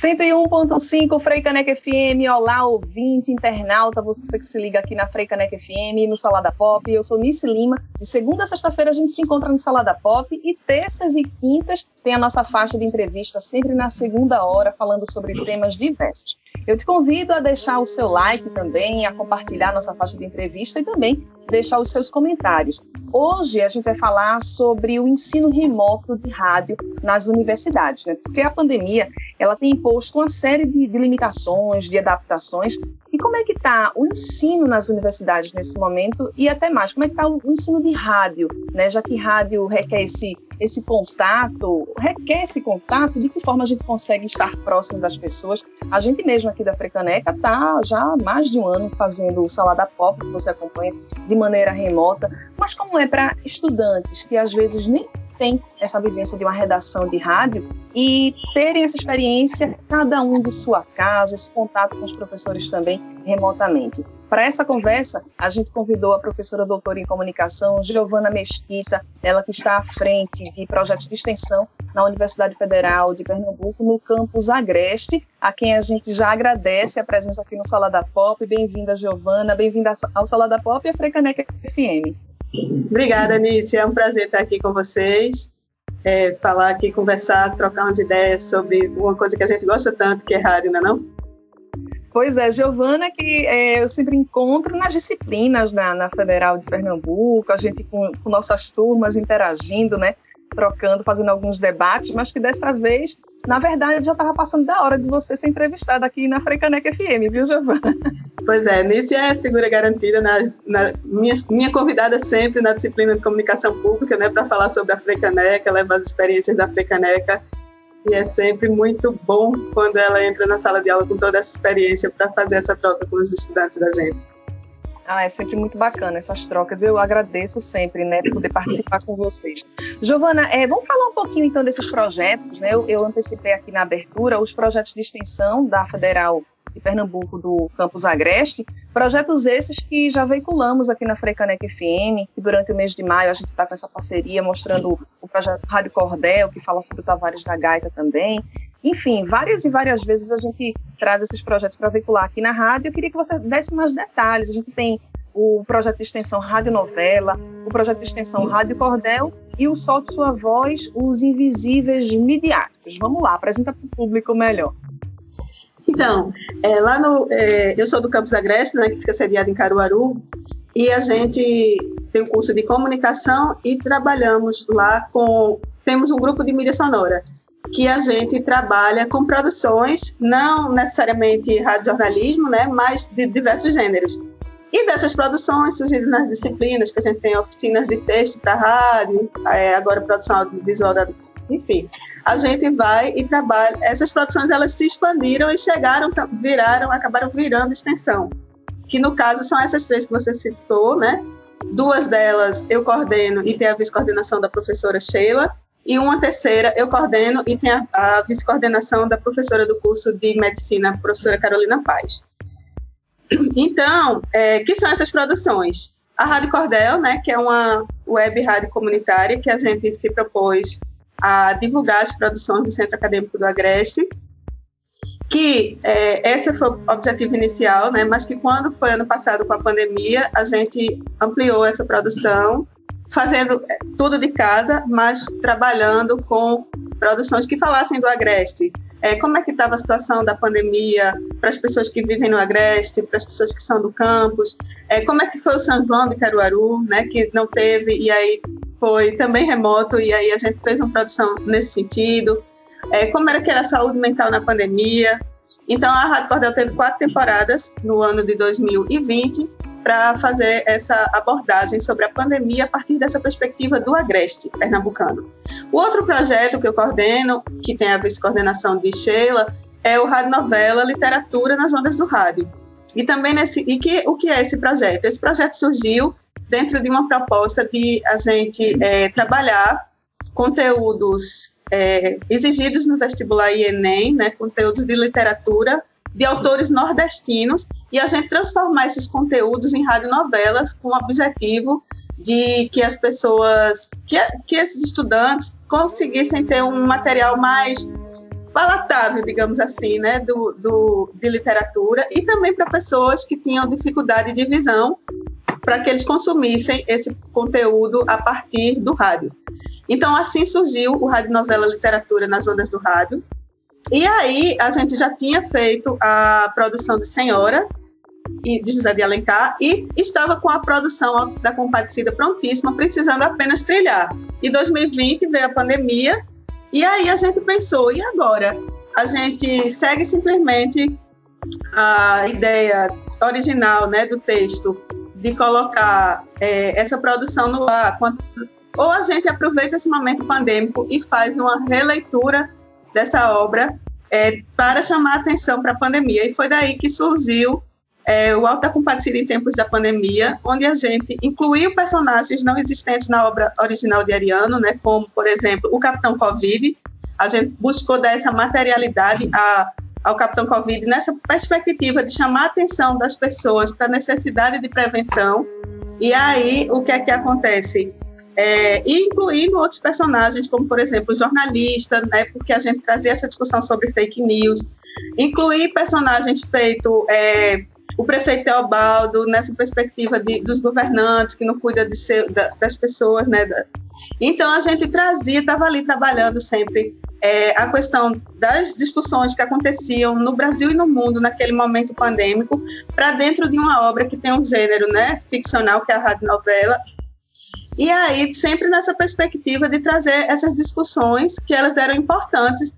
101.5 Freicaneca FM, olá ouvinte, internauta, você que se liga aqui na Freicaneca FM, no Salada Pop, eu sou Nice Lima, de segunda a sexta-feira a gente se encontra no Salada Pop. E terças e quintas tem a nossa faixa de entrevista sempre na segunda hora, falando sobre temas diversos. Eu te convido a deixar o seu like também, a compartilhar nossa faixa de entrevista e também deixar os seus comentários. Hoje a gente vai falar sobre o ensino remoto de rádio nas universidades, né? Porque a pandemia ela tem imposto uma série de, de limitações, de adaptações. E como é que está o ensino nas universidades nesse momento e até mais, como é que está o ensino de rádio, né? Já que rádio requer esse esse contato, requer esse contato, de que forma a gente consegue estar próximo das pessoas. A gente mesmo aqui da Frecaneca está já há mais de um ano fazendo o Salada Pop, que você acompanha de maneira remota, mas como é para estudantes que às vezes nem têm essa vivência de uma redação de rádio e terem essa experiência, cada um de sua casa, esse contato com os professores também remotamente. Para essa conversa, a gente convidou a professora doutora em comunicação, Giovana Mesquita, ela que está à frente de projetos de extensão na Universidade Federal de Pernambuco, no campus Agreste, a quem a gente já agradece a presença aqui no Sala da Pop. Bem-vinda, Giovana, bem-vinda ao Sala da Pop e a Frecaneca FM. Obrigada, Anice. É um prazer estar aqui com vocês. É, falar aqui, conversar, trocar umas ideias sobre uma coisa que a gente gosta tanto, que é rádio, não é não? Pois é, Giovana, que é, eu sempre encontro nas disciplinas na, na Federal de Pernambuco, a gente com, com nossas turmas interagindo, né? trocando, fazendo alguns debates, mas que dessa vez, na verdade, já estava passando da hora de você ser entrevistada aqui na Frecaneca FM, viu, Giovana? Pois é, Nice é figura garantida, na, na, minha, minha convidada sempre na disciplina de comunicação pública, né, para falar sobre a Frecaneca, levar as experiências da Frecaneca, e é sempre muito bom quando ela entra na sala de aula com toda essa experiência para fazer essa troca com os estudantes da gente. Ah, é sempre muito bacana essas trocas. Eu agradeço sempre, né, poder participar com vocês. Giovana, é, vamos falar um pouquinho então desses projetos, né? Eu, eu antecipei aqui na abertura os projetos de extensão da Federal Pernambuco do Campus Agreste, projetos esses que já veiculamos aqui na Frecanec FM, e durante o mês de maio a gente está com essa parceria mostrando o projeto Rádio Cordel, que fala sobre o Tavares da Gaita também, enfim, várias e várias vezes a gente traz esses projetos para veicular aqui na rádio. Eu queria que você desse mais detalhes. A gente tem o projeto de extensão Rádio Novela, o projeto de extensão Rádio Cordel e o Solte Sua Voz, os Invisíveis Midiáticos. Vamos lá, apresenta para o público melhor. Então, é, lá no, é, eu sou do Campus Agreste, né, que fica sediado em Caruaru, e a gente tem um curso de comunicação e trabalhamos lá com. Temos um grupo de mídia sonora que a gente trabalha com produções, não necessariamente radiojornalismo, né, mas de diversos gêneros. E dessas produções surgidas nas disciplinas, que a gente tem oficinas de texto para rádio, é, agora produção audiovisual, da, enfim, a gente vai e trabalha. Essas produções elas se expandiram e chegaram, viraram, acabaram virando extensão. Que no caso são essas três que você citou, né? Duas delas eu coordeno e tem a vice-coordenação da professora Sheila, e uma terceira eu coordeno e tem a, a vice-coordenação da professora do curso de medicina, professora Carolina Paz. Então, é, que são essas produções? A Rádio Cordel, né, que é uma web rádio comunitária que a gente se propôs a divulgar as produções do Centro Acadêmico do Agreste, que é, esse foi o objetivo inicial, né, mas que quando foi ano passado com a pandemia, a gente ampliou essa produção fazendo é, tudo de casa, mas trabalhando com produções que falassem do Agreste. É, como é que estava a situação da pandemia para as pessoas que vivem no Agreste, para as pessoas que são do campus? É, como é que foi o São João de Caruaru, né, que não teve, e aí foi também remoto, e aí a gente fez uma produção nesse sentido. É, como era que era a saúde mental na pandemia? Então, a Rádio Cordel teve quatro temporadas no ano de 2020, para fazer essa abordagem sobre a pandemia a partir dessa perspectiva do Agreste pernambucano. O outro projeto que eu coordeno, que tem a vice-coordenação de Sheila, é o Rádio Novela Literatura nas Ondas do Rádio. E também nesse e que o que é esse projeto? Esse projeto surgiu dentro de uma proposta de a gente é, trabalhar conteúdos é, exigidos no vestibular e Enem, né, conteúdos de literatura de autores nordestinos e a gente transformar esses conteúdos em radionovelas com o objetivo de que as pessoas, que, que esses estudantes conseguissem ter um material mais palatável, digamos assim, né, do, do, de literatura e também para pessoas que tinham dificuldade de visão, para que eles consumissem esse conteúdo a partir do rádio. Então, assim surgiu o Rádio Novela Literatura nas Ondas do Rádio. E aí, a gente já tinha feito a produção de Senhora, de José de Alencar, e estava com a produção da Compadecida prontíssima, precisando apenas trilhar. Em 2020 veio a pandemia, e aí a gente pensou, e agora? A gente segue simplesmente a ideia original né, do texto de colocar é, essa produção no ar, ou a gente aproveita esse momento pandêmico e faz uma releitura dessa obra é, para chamar atenção para a pandemia. E foi daí que surgiu é, o Alta Compadecida em Tempos da Pandemia, onde a gente incluiu personagens não existentes na obra original de Ariano, né, como, por exemplo, o Capitão Covid. A gente buscou dar essa materialidade a, ao Capitão Covid nessa perspectiva de chamar a atenção das pessoas para a necessidade de prevenção. E aí, o que é que acontece? É, incluindo outros personagens, como, por exemplo, jornalista, né, porque a gente trazia essa discussão sobre fake news, incluir personagens feitos, é, o prefeito Teobaldo, nessa perspectiva de, dos governantes, que não cuida de ser, da, das pessoas, né, da, então a gente trazia, estava ali trabalhando sempre é, a questão das discussões que aconteciam no Brasil e no mundo naquele momento pandêmico para dentro de uma obra que tem um gênero né, ficcional, que é a rádio novela, e aí, sempre nessa perspectiva de trazer essas discussões que elas eram importantes,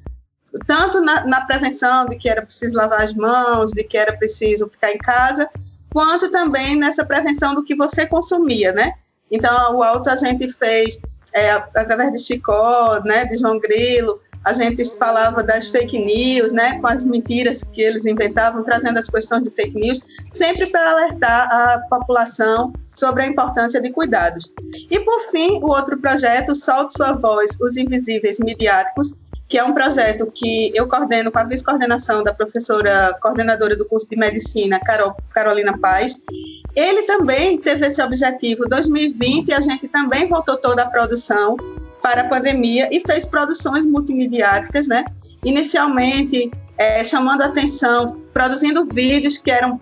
tanto na, na, prevenção de que era preciso lavar as mãos, de que era preciso ficar em casa, quanto também nessa prevenção do que você consumia, né? Então, o alto a gente fez é, através de Chicó, né, de João Grilo, a gente falava das fake news, né, com as mentiras que eles inventavam, trazendo as questões de fake news, sempre para alertar a população sobre a importância de cuidados. E, por fim, o outro projeto, Solte Sua Voz, Os Invisíveis Midiáticos, que é um projeto que eu coordeno com a vice-coordenação da professora coordenadora do curso de medicina, Carol, Carolina Paz. Ele também teve esse objetivo 2020 e a gente também voltou toda a produção para a pandemia e fez produções multimediáticas, né? Inicialmente é, chamando atenção, produzindo vídeos que eram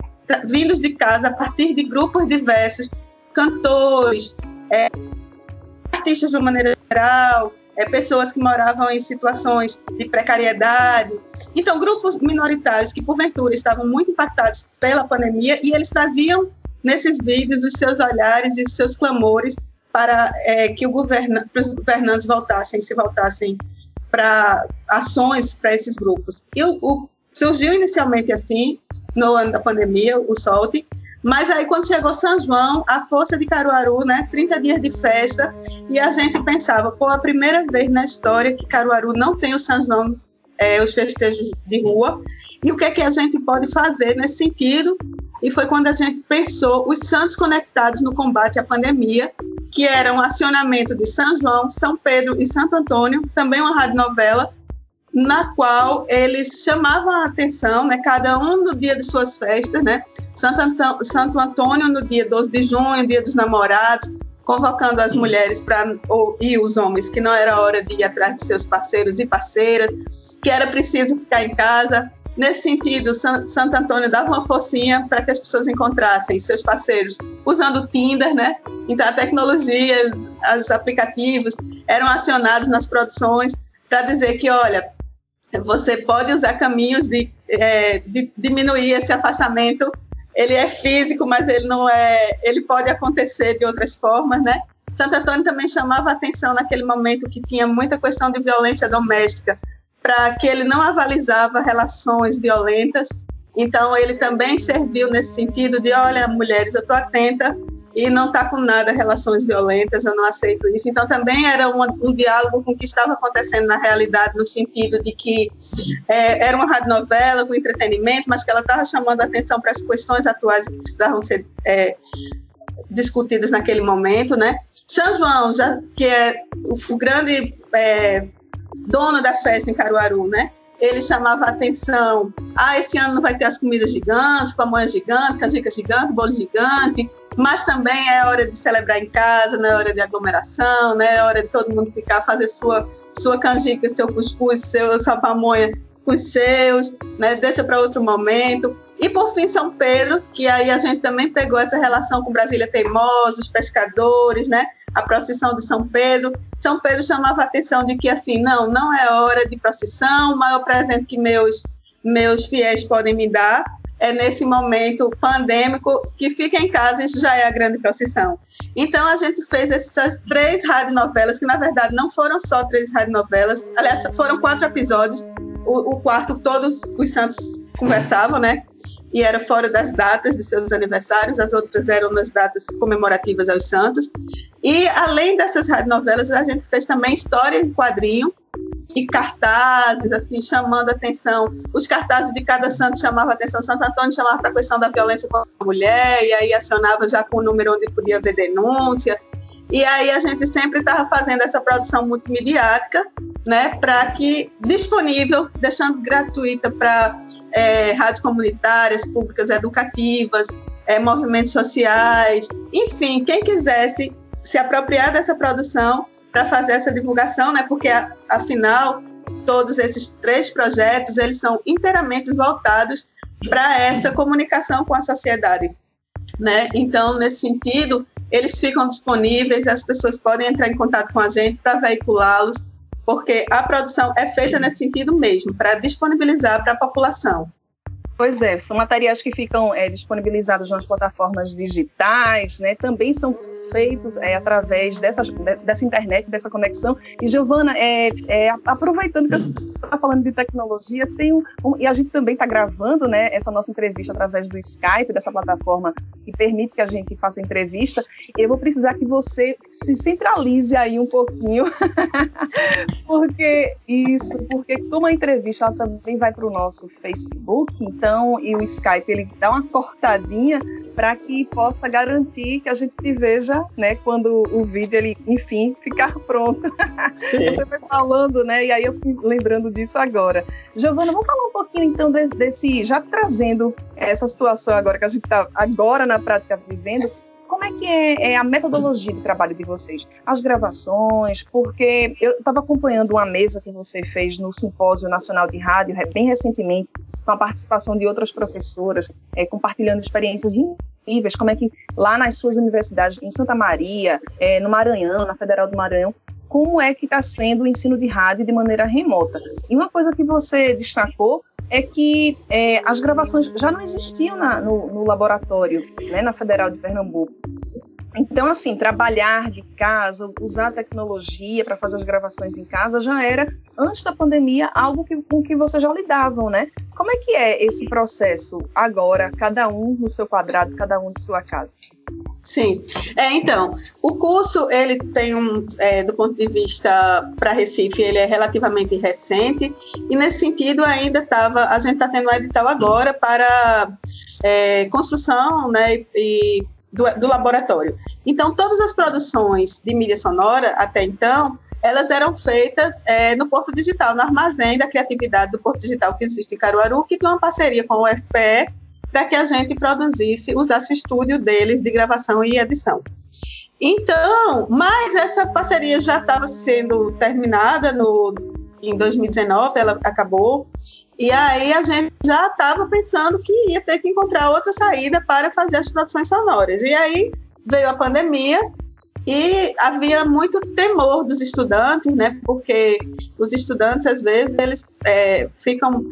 vindos de casa a partir de grupos diversos, cantores, é, artistas de uma maneira geral, é, pessoas que moravam em situações de precariedade. Então, grupos minoritários que, porventura, estavam muito impactados pela pandemia e eles traziam nesses vídeos os seus olhares e os seus clamores para é, que os governantes voltassem, se voltassem para ações para esses grupos. E o, o, surgiu inicialmente assim, no ano da pandemia, o SOLTE, mas aí quando chegou São João, a força de Caruaru, né, 30 dias de festa, e a gente pensava, pô, a primeira vez na história que Caruaru não tem o São João, é, os festejos de rua, e o que é que a gente pode fazer nesse sentido? E foi quando a gente pensou os santos conectados no combate à pandemia, que era um acionamento de São João, São Pedro e Santo Antônio, também uma radionovela, na qual eles chamavam a atenção, né, cada um no dia de suas festas, né, Santo, Antão, Santo Antônio no dia 12 de junho, dia dos namorados, convocando as mulheres para e os homens que não era hora de ir atrás de seus parceiros e parceiras, que era preciso ficar em casa, Nesse sentido, Santo Antônio dava uma forcinha para que as pessoas encontrassem seus parceiros usando o Tinder, né? Então, a tecnologia, os aplicativos eram acionados nas produções para dizer que, olha, você pode usar caminhos de, é, de diminuir esse afastamento. Ele é físico, mas ele não é. Ele pode acontecer de outras formas, né? Santo Antônio também chamava atenção naquele momento que tinha muita questão de violência doméstica para que ele não avalizava relações violentas. Então, ele também serviu nesse sentido de, olha, mulheres, eu estou atenta e não está com nada relações violentas, eu não aceito isso. Então, também era um, um diálogo com o que estava acontecendo na realidade, no sentido de que é, era uma radionovela com entretenimento, mas que ela estava chamando a atenção para as questões atuais que precisavam ser é, discutidas naquele momento, né? São João, já, que é o, o grande é, dono da festa em Caruaru, né? Ele chamava a atenção. Ah, esse ano vai ter as comidas gigantes, pamonha gigante, canjica gigante, bolo gigante, mas também é hora de celebrar em casa, não é hora de aglomeração, né? É hora de todo mundo ficar, fazer sua, sua canjica, seu cuscuz, seu, sua pamonha com os seus, né? deixa para outro momento. E por fim, São Pedro, que aí a gente também pegou essa relação com Brasília Teimosa, os pescadores, né? a procissão de São Pedro. São Pedro chamava a atenção de que, assim, não, não é hora de procissão, o maior presente que meus, meus fiéis podem me dar é nesse momento pandêmico que fica em casa, isso já é a grande procissão. Então a gente fez essas três radionovelas, que na verdade não foram só três radionovelas, aliás, foram quatro episódios. O, o quarto, todos os santos conversavam, né? E era fora das datas de seus aniversários, as outras eram nas datas comemorativas aos santos. E além dessas radionovelas, a gente fez também história em quadrinho, e cartazes, assim, chamando atenção. Os cartazes de cada santo chamavam atenção. Santo Antônio chamava para a questão da violência contra a mulher, e aí acionava já com o número onde podia haver denúncia. E aí a gente sempre estava fazendo essa produção multimediática, né, para que disponível, deixando gratuita para é, rádios comunitárias, públicas, educativas, é, movimentos sociais, enfim, quem quisesse se apropriar dessa produção para fazer essa divulgação, né? Porque afinal todos esses três projetos eles são inteiramente voltados para essa comunicação com a sociedade, né? Então nesse sentido eles ficam disponíveis, as pessoas podem entrar em contato com a gente para veiculá-los, porque a produção é feita nesse sentido mesmo, para disponibilizar para a população. Pois é, são materiais que ficam é, disponibilizados nas plataformas digitais, né? Também são feitos é, através dessas, dessa internet, dessa conexão. E, Giovana, é, é, aproveitando que a gente está falando de tecnologia, tem um, um e a gente também está gravando né, essa nossa entrevista através do Skype, dessa plataforma que permite que a gente faça entrevista. Eu vou precisar que você se centralize aí um pouquinho, porque isso, porque como a entrevista ela também vai para o nosso Facebook, então, e o Skype ele dá uma cortadinha para que possa garantir que a gente te veja né? Quando o vídeo, ele, enfim, ficar pronto. Você foi falando, né? E aí eu fui lembrando disso agora. Giovana, vamos falar um pouquinho então desse, já trazendo essa situação agora que a gente está agora na prática vivendo, como é que é, é, a metodologia de trabalho de vocês? As gravações, porque eu estava acompanhando uma mesa que você fez no Simpósio Nacional de Rádio, bem recentemente, com a participação de outras professoras, é, compartilhando experiências como é que lá nas suas universidades, em Santa Maria, é, no Maranhão, na Federal do Maranhão, como é que está sendo o ensino de rádio de maneira remota. E uma coisa que você destacou é que é, as gravações já não existiam na, no, no, laboratório, né, na Federal de Pernambuco. Então, assim, trabalhar de casa, usar a tecnologia para fazer as gravações em casa já era, antes da pandemia, algo que, com que vocês já lidavam, né? Como é que é esse processo agora, cada um no seu quadrado, cada um de sua casa? Sim, é, então, o curso, ele tem um, é, do ponto de vista para Recife, ele é relativamente recente, e nesse sentido ainda estava, a gente está tendo um edital agora para é, construção, né, e do, do laboratório. Então, todas as produções de mídia sonora, até então, elas eram feitas é, no Porto Digital, no armazém da criatividade do Porto Digital que existe em Caruaru, que tem uma parceria com o UFPE para que a gente produzisse, usasse o estúdio deles de gravação e edição. Então, mas essa parceria já estava sendo terminada no, em 2019, ela acabou, e aí a gente já estava pensando que ia ter que encontrar outra saída para fazer as produções sonoras. E aí veio a pandemia e havia muito temor dos estudantes, né? Porque os estudantes às vezes eles é, ficam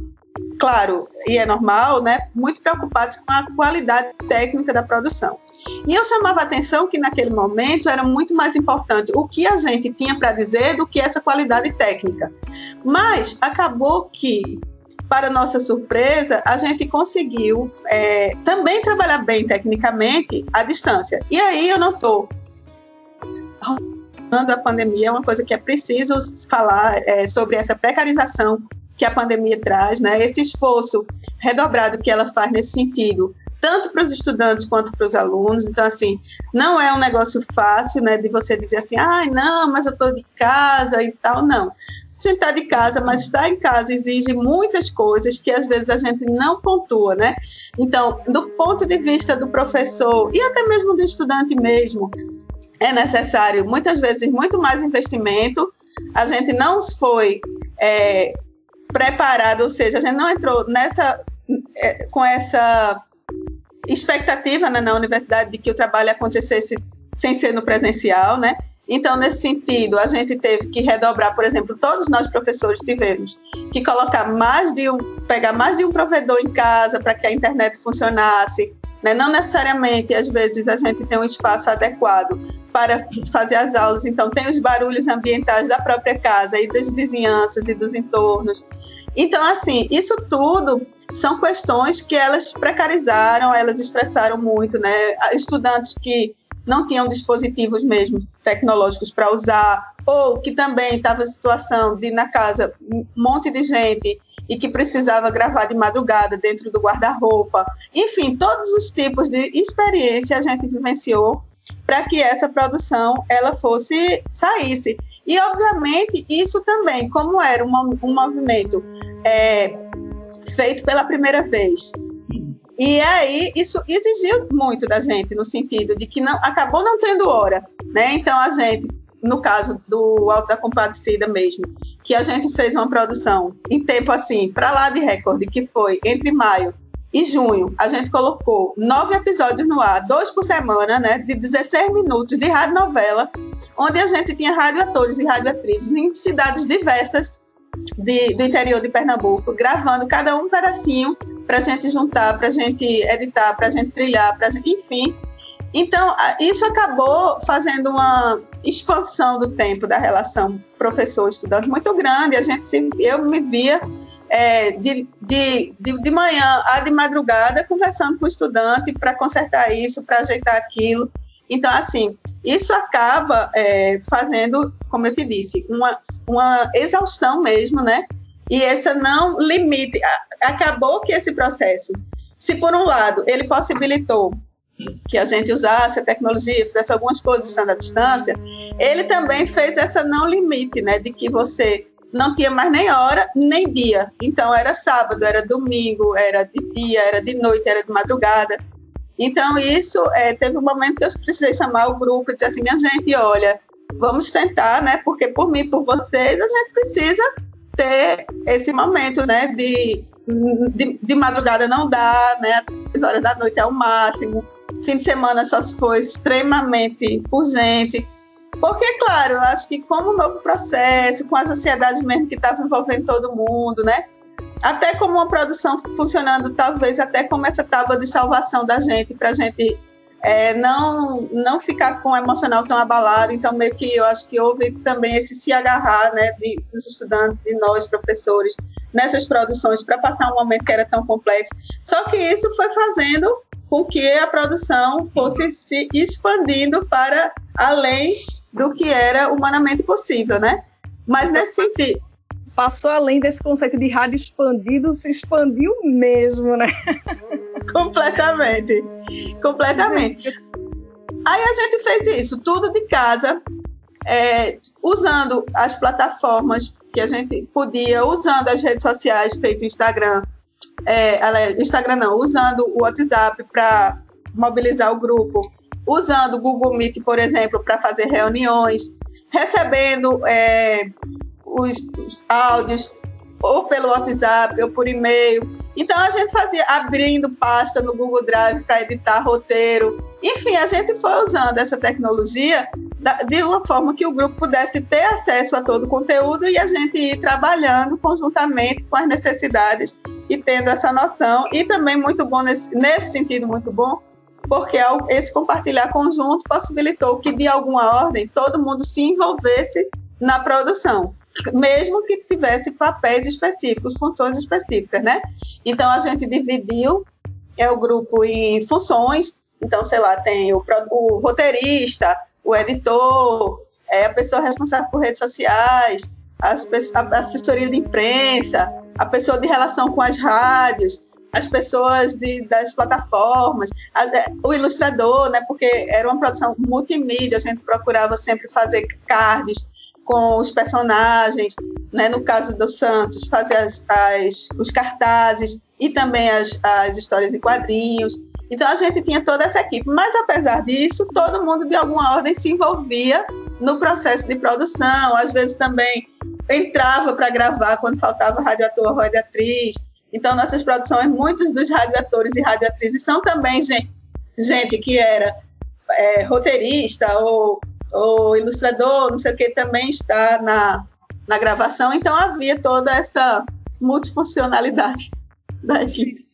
claro, e é normal, né, muito preocupados com a qualidade técnica da produção. E eu chamava a atenção que naquele momento era muito mais importante o que a gente tinha para dizer do que essa qualidade técnica. Mas acabou que, para nossa surpresa, a gente conseguiu é, também trabalhar bem tecnicamente à distância. E aí eu não estou a pandemia é uma coisa que é preciso falar é, sobre essa precarização que a pandemia traz, né? Esse esforço redobrado que ela faz nesse sentido, tanto para os estudantes quanto para os alunos. Então, assim, não é um negócio fácil, né? De você dizer assim, ai, ah, não, mas eu estou de casa e tal. Não. Gente está de casa, mas estar em casa exige muitas coisas que às vezes a gente não pontua, né? Então, do ponto de vista do professor e até mesmo do estudante mesmo, é necessário muitas vezes muito mais investimento. A gente não foi é, preparado, ou seja, a gente não entrou nessa é, com essa expectativa né, na universidade de que o trabalho acontecesse sem ser no presencial, né? Então, nesse sentido, a gente teve que redobrar, por exemplo, todos nós professores tivemos que colocar mais de um, pegar mais de um provedor em casa para que a internet funcionasse. Né? Não necessariamente, às vezes, a gente tem um espaço adequado para fazer as aulas, então tem os barulhos ambientais da própria casa e das vizinhanças e dos entornos. Então, assim, isso tudo são questões que elas precarizaram, elas estressaram muito, né? Estudantes que não tinham dispositivos mesmo tecnológicos para usar, ou que também estava em situação de na casa um monte de gente e que precisava gravar de madrugada dentro do guarda-roupa. Enfim, todos os tipos de experiência a gente vivenciou para que essa produção ela fosse saísse. E obviamente isso também, como era um, um movimento é, feito pela primeira vez e aí isso exigiu muito da gente no sentido de que não acabou não tendo hora, né? Então a gente, no caso do Alto da Compadecida mesmo, que a gente fez uma produção em tempo assim, para lá de recorde, que foi entre maio e junho, a gente colocou nove episódios no ar, dois por semana, né, de 16 minutos de rádio novela, onde a gente tinha radioatores e radioatrizes em cidades diversas de, do interior de Pernambuco, gravando cada um pedacinho para a gente juntar, para a gente editar, para a gente trilhar, para enfim. Então, isso acabou fazendo uma expansão do tempo da relação professor-estudante muito grande. A gente, eu me via é, de, de, de, de manhã a de madrugada conversando com o estudante para consertar isso, para ajeitar aquilo. Então, assim, isso acaba é, fazendo, como eu te disse, uma, uma exaustão mesmo, né? E essa não limite. Acabou que esse processo, se por um lado ele possibilitou que a gente usasse a tecnologia, fizesse algumas coisas estando à distância, ele também fez essa não limite, né? De que você não tinha mais nem hora, nem dia. Então era sábado, era domingo, era de dia, era de noite, era de madrugada. Então, isso, é, teve um momento que eu precisei chamar o grupo e dizer assim, minha gente, olha, vamos tentar, né? Porque por mim, por vocês, a gente precisa ter esse momento, né? De, de, de madrugada não dá, né? As horas da noite é o máximo. Fim de semana só se for extremamente urgente. Porque, claro, eu acho que como um novo processo, com as ansiedades mesmo que estava envolvendo todo mundo, né? até como uma produção funcionando, talvez até como essa tábua de salvação da gente, para a gente é, não, não ficar com o emocional tão abalado. Então, meio que eu acho que houve também esse se agarrar né, de, dos estudantes, de nós, professores, nessas produções, para passar um momento que era tão complexo. Só que isso foi fazendo com que a produção fosse se expandindo para além do que era humanamente possível, né? Mas nesse sentido, passou além desse conceito de rádio expandido, se expandiu mesmo, né? Completamente. Completamente. Aí a gente fez isso, tudo de casa, é, usando as plataformas que a gente podia, usando as redes sociais, feito Instagram, é, Instagram não, usando o WhatsApp para mobilizar o grupo, usando o Google Meet, por exemplo, para fazer reuniões, recebendo é, os, os áudios ou pelo WhatsApp ou por e-mail. Então a gente fazia abrindo pasta no Google Drive para editar roteiro. Enfim, a gente foi usando essa tecnologia de uma forma que o grupo pudesse ter acesso a todo o conteúdo e a gente ir trabalhando conjuntamente com as necessidades e tendo essa noção. E também muito bom nesse, nesse sentido muito bom, porque esse compartilhar conjunto possibilitou que de alguma ordem todo mundo se envolvesse na produção mesmo que tivesse papéis específicos, funções específicas, né? Então a gente dividiu é o grupo em funções. Então, sei lá, tem o, o roteirista, o editor, é a pessoa responsável por redes sociais, a, a assessoria de imprensa, a pessoa de relação com as rádios, as pessoas de, das plataformas, a, é, o ilustrador, né? Porque era uma produção multimídia, a gente procurava sempre fazer cards com os personagens, né? no caso do Santos, fazer as, as, os cartazes e também as, as histórias em quadrinhos. Então a gente tinha toda essa equipe, mas apesar disso, todo mundo de alguma ordem se envolvia no processo de produção, às vezes também entrava para gravar quando faltava radioator, radioatriz. Então, nossas produções, muitos dos radioatores e radioatrizes são também gente, gente que era é, roteirista ou, ou ilustrador, não sei o que, também está na, na gravação. Então, havia toda essa multifuncionalidade da equipe.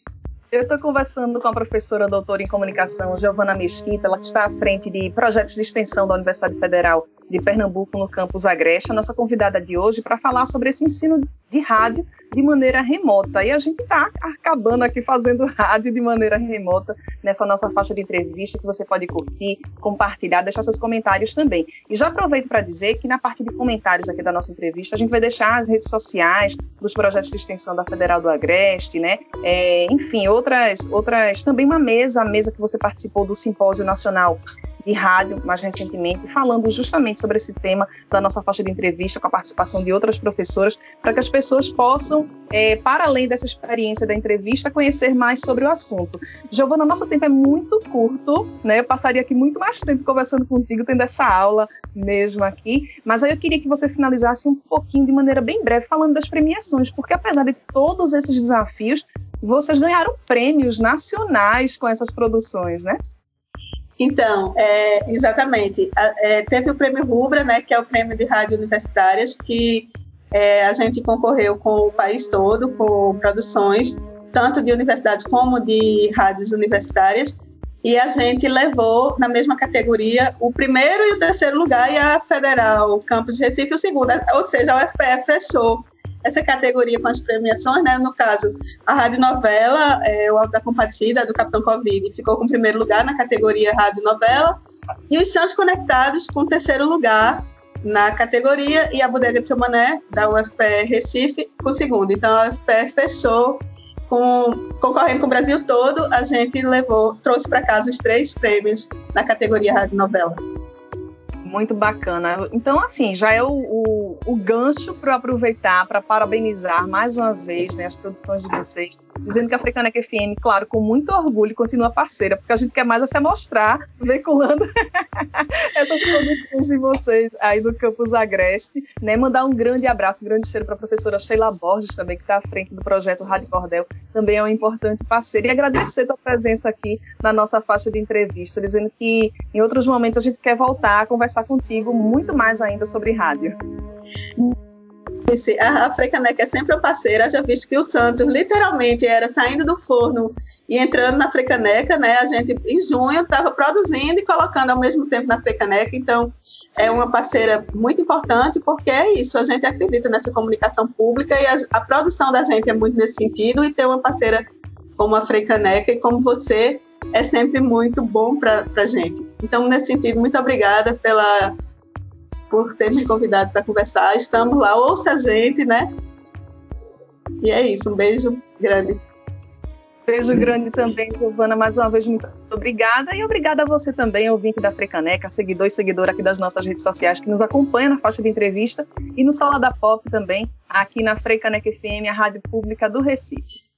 Eu estou conversando com a professora doutora em comunicação, Giovana Mesquita, ela está à frente de projetos de extensão da Universidade Federal de Pernambuco, no campus Agreste, a nossa convidada de hoje para falar sobre esse ensino de rádio de maneira remota. E a gente está acabando aqui fazendo rádio de maneira remota nessa nossa faixa de entrevista que você pode curtir, compartilhar, deixar seus comentários também. E já aproveito para dizer que na parte de comentários aqui da nossa entrevista, a gente vai deixar as redes sociais dos projetos de extensão da Federal do Agreste, né? É, enfim, outras, outras, também uma mesa, a mesa que você participou do Simpósio Nacional de rádio, mais recentemente, falando justamente sobre esse tema da nossa faixa de entrevista, com a participação de outras professoras, para que as pessoas possam, é, para além dessa experiência da entrevista, conhecer mais sobre o assunto. Giovana, nosso tempo é muito curto, né? Eu passaria aqui muito mais tempo conversando contigo, tendo essa aula mesmo aqui, mas aí eu queria que você finalizasse um pouquinho, de maneira bem breve, falando das premiações, porque apesar de todos esses desafios, vocês ganharam prêmios nacionais com essas produções, né? Então, é, exatamente. É, teve o prêmio Rubra, né, que é o prêmio de rádio universitárias, que é, a gente concorreu com o país todo, com produções, tanto de universidades como de rádios universitárias, e a gente levou na mesma categoria o primeiro e o terceiro lugar, e a Federal Campus de Recife o segundo, ou seja, a UFPE fechou essa categoria com as premiações, né? No caso, a rádio novela, é, o Alto da Compadecida, do Capitão Covid, ficou com o primeiro lugar na categoria rádio novela, e os Santos Conectados com o terceiro lugar na categoria, e a Bodega de Seu Mané, da UFPE Recife, com o segundo. Então, a UFPE fechou com, concorrendo com o Brasil todo, a gente levou, trouxe para casa os três prêmios na categoria rádio novela muito bacana. Então, assim, já é o, o, o gancho para aproveitar, para parabenizar mais uma vez né, as produções de vocês, dizendo que a Africaneca FM, claro, com muito orgulho, continua parceira, porque a gente quer mais é se mostrar, veiculando essas produções de vocês aí do Campus Agreste, né? Mandar um grande abraço, um grande cheiro para a professora Sheila Borges também, que está à frente do projeto Rádio Cordel, também é um importante parceiro, e agradecer a tua presença aqui na nossa faixa de entrevista, dizendo que em outros momentos a gente quer voltar a conversar contigo muito mais ainda sobre rádio. A Frecaneca é sempre uma parceira, já visto que o Santos literalmente era saindo do forno e entrando na Frecaneca, né? A gente em junho estava produzindo e colocando ao mesmo tempo na Frecaneca, então é uma parceira muito importante porque é isso, a gente acredita nessa comunicação pública e a, a produção da gente é muito nesse sentido e ter uma parceira como a Frecaneca e como você é sempre muito bom para a gente. Então, nesse sentido, muito obrigada pela por ter me convidado para conversar. Estamos lá, ouça a gente, né? E é isso, um beijo grande. Beijo grande também, Giovana, mais uma vez muito obrigada e obrigada a você também, ouvinte da Frecaneca, seguidor e seguidora aqui das nossas redes sociais que nos acompanha na faixa de entrevista e no Sala da Pop também, aqui na Frecaneca FM, a rádio pública do Recife.